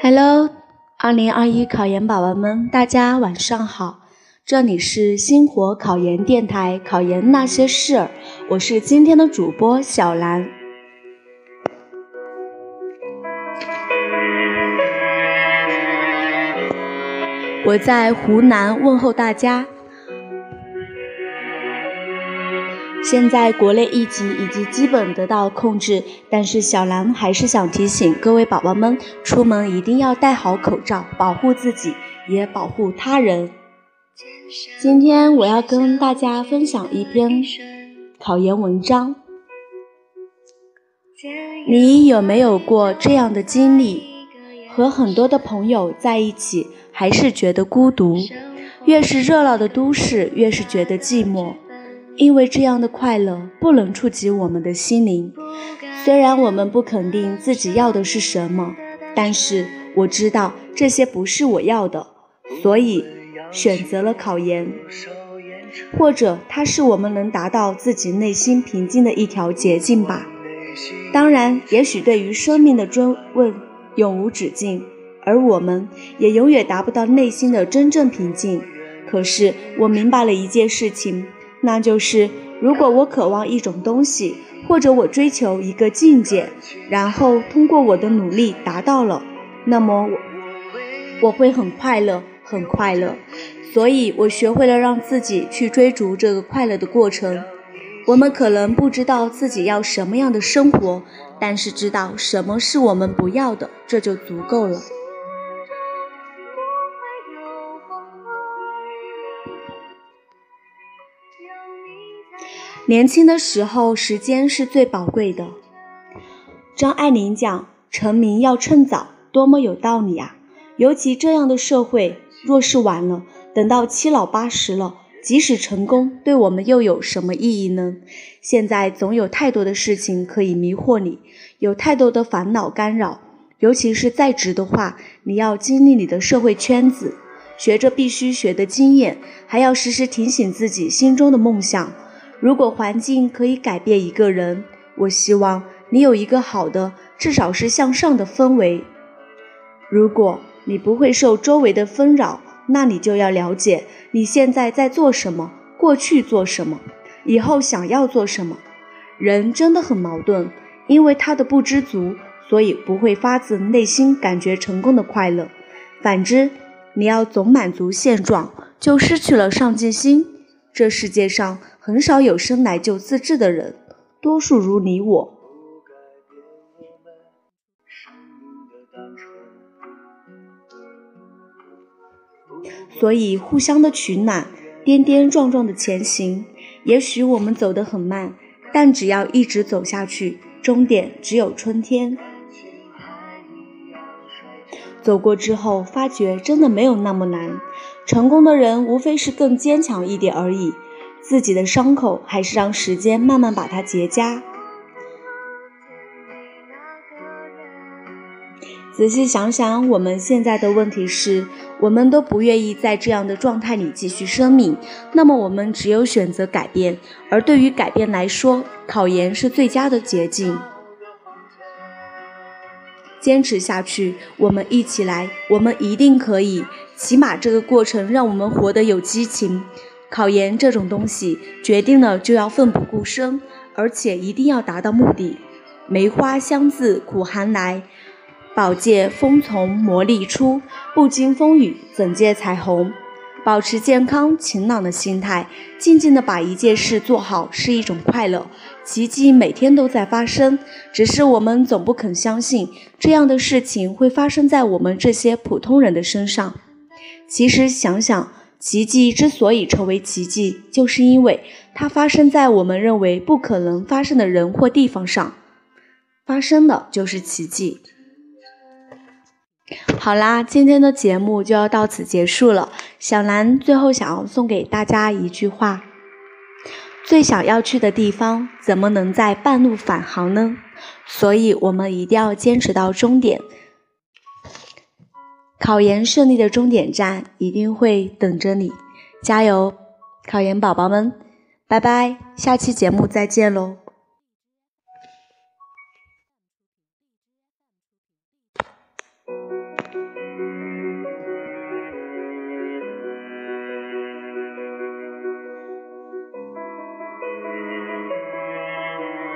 Hello，二零二一考研宝宝们，大家晚上好！这里是星火考研电台《考研那些事儿》，我是今天的主播小兰。我在湖南问候大家。现在国内疫情已经基本得到控制，但是小兰还是想提醒各位宝宝们，出门一定要戴好口罩，保护自己，也保护他人。今天我要跟大家分享一篇考研文章。你有没有过这样的经历？和很多的朋友在一起，还是觉得孤独？越是热闹的都市，越是觉得寂寞。因为这样的快乐不能触及我们的心灵，虽然我们不肯定自己要的是什么，但是我知道这些不是我要的，所以选择了考研，或者它是我们能达到自己内心平静的一条捷径吧。当然，也许对于生命的追问永无止境，而我们也永远达不到内心的真正平静。可是我明白了一件事情。那就是，如果我渴望一种东西，或者我追求一个境界，然后通过我的努力达到了，那么我我会很快乐，很快乐。所以我学会了让自己去追逐这个快乐的过程。我们可能不知道自己要什么样的生活，但是知道什么是我们不要的，这就足够了。年轻的时候，时间是最宝贵的。张爱玲讲：“成名要趁早”，多么有道理啊！尤其这样的社会，若是晚了，等到七老八十了，即使成功，对我们又有什么意义呢？现在总有太多的事情可以迷惑你，有太多的烦恼干扰。尤其是在职的话，你要经历你的社会圈子，学着必须学的经验，还要时时提醒自己心中的梦想。如果环境可以改变一个人，我希望你有一个好的，至少是向上的氛围。如果你不会受周围的纷扰，那你就要了解你现在在做什么，过去做什么，以后想要做什么。人真的很矛盾，因为他的不知足，所以不会发自内心感觉成功的快乐。反之，你要总满足现状，就失去了上进心。这世界上。很少有生来就自制的人，多数如你我。所以互相的取暖，颠颠撞撞的前行。也许我们走得很慢，但只要一直走下去，终点只有春天。走过之后，发觉真的没有那么难。成功的人无非是更坚强一点而已。自己的伤口，还是让时间慢慢把它结痂。仔细想想，我们现在的问题是，我们都不愿意在这样的状态里继续生命。那么，我们只有选择改变。而对于改变来说，考研是最佳的捷径。坚持下去，我们一起来，我们一定可以。起码这个过程让我们活得有激情。考研这种东西，决定了就要奋不顾身，而且一定要达到目的。梅花香自苦寒来，宝剑锋从磨砺出。不经风雨怎见彩虹？保持健康晴朗的心态，静静的把一件事做好是一种快乐。奇迹每天都在发生，只是我们总不肯相信这样的事情会发生在我们这些普通人的身上。其实想想。奇迹之所以成为奇迹，就是因为它发生在我们认为不可能发生的人或地方上，发生的就是奇迹。好啦，今天的节目就要到此结束了。小兰最后想要送给大家一句话：最想要去的地方，怎么能在半路返航呢？所以，我们一定要坚持到终点。考研顺利的终点站一定会等着你，加油，考研宝宝们，拜拜，下期节目再见喽。